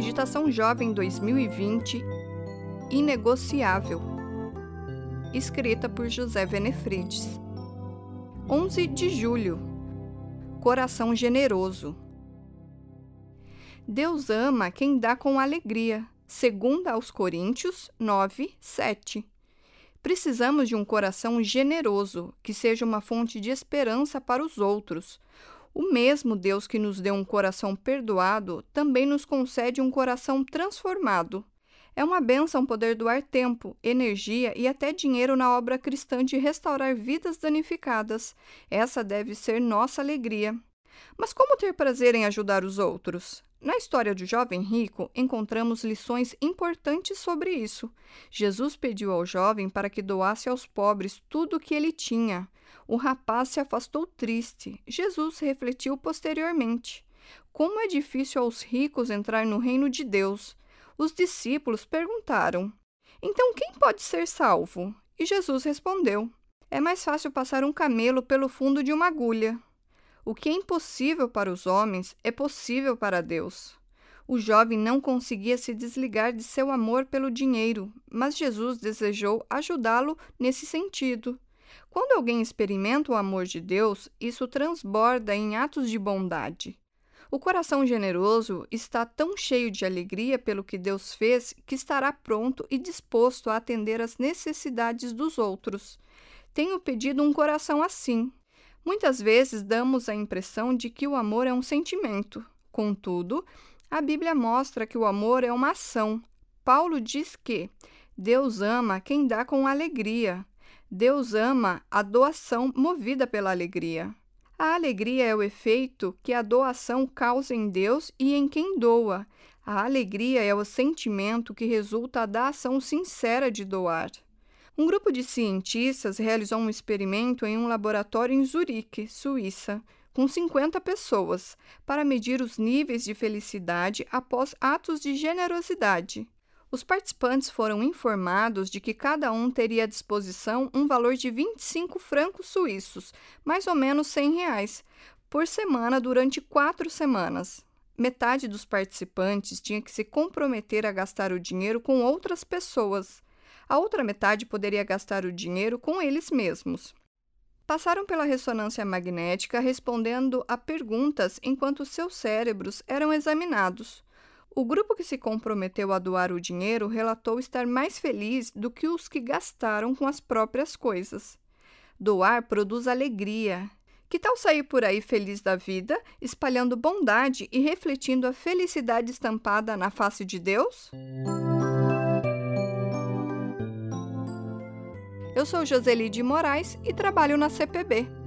Meditação Jovem 2020 Inegociável, escrita por José Venefrides. 11 de julho Coração generoso. Deus ama quem dá com alegria, segundo aos Coríntios 9, 7. Precisamos de um coração generoso, que seja uma fonte de esperança para os outros, o mesmo Deus que nos deu um coração perdoado também nos concede um coração transformado. É uma benção poder doar tempo, energia e até dinheiro na obra cristã de restaurar vidas danificadas. Essa deve ser nossa alegria. Mas como ter prazer em ajudar os outros? Na história do jovem rico, encontramos lições importantes sobre isso. Jesus pediu ao jovem para que doasse aos pobres tudo o que ele tinha. O rapaz se afastou triste. Jesus refletiu posteriormente. Como é difícil aos ricos entrar no reino de Deus. Os discípulos perguntaram: Então quem pode ser salvo? E Jesus respondeu: É mais fácil passar um camelo pelo fundo de uma agulha. O que é impossível para os homens é possível para Deus. O jovem não conseguia se desligar de seu amor pelo dinheiro, mas Jesus desejou ajudá-lo nesse sentido. Quando alguém experimenta o amor de Deus, isso transborda em atos de bondade. O coração generoso está tão cheio de alegria pelo que Deus fez que estará pronto e disposto a atender às necessidades dos outros. Tenho pedido um coração assim, Muitas vezes damos a impressão de que o amor é um sentimento. Contudo, a Bíblia mostra que o amor é uma ação. Paulo diz que Deus ama quem dá com alegria. Deus ama a doação movida pela alegria. A alegria é o efeito que a doação causa em Deus e em quem doa. A alegria é o sentimento que resulta da ação sincera de doar. Um grupo de cientistas realizou um experimento em um laboratório em Zurique, Suíça, com 50 pessoas, para medir os níveis de felicidade após atos de generosidade. Os participantes foram informados de que cada um teria à disposição um valor de 25 francos suíços, mais ou menos 100 reais, por semana durante quatro semanas. Metade dos participantes tinha que se comprometer a gastar o dinheiro com outras pessoas. A outra metade poderia gastar o dinheiro com eles mesmos. Passaram pela ressonância magnética respondendo a perguntas enquanto seus cérebros eram examinados. O grupo que se comprometeu a doar o dinheiro relatou estar mais feliz do que os que gastaram com as próprias coisas. Doar produz alegria. Que tal sair por aí feliz da vida, espalhando bondade e refletindo a felicidade estampada na face de Deus? Eu sou Joseli de Moraes e trabalho na CPB.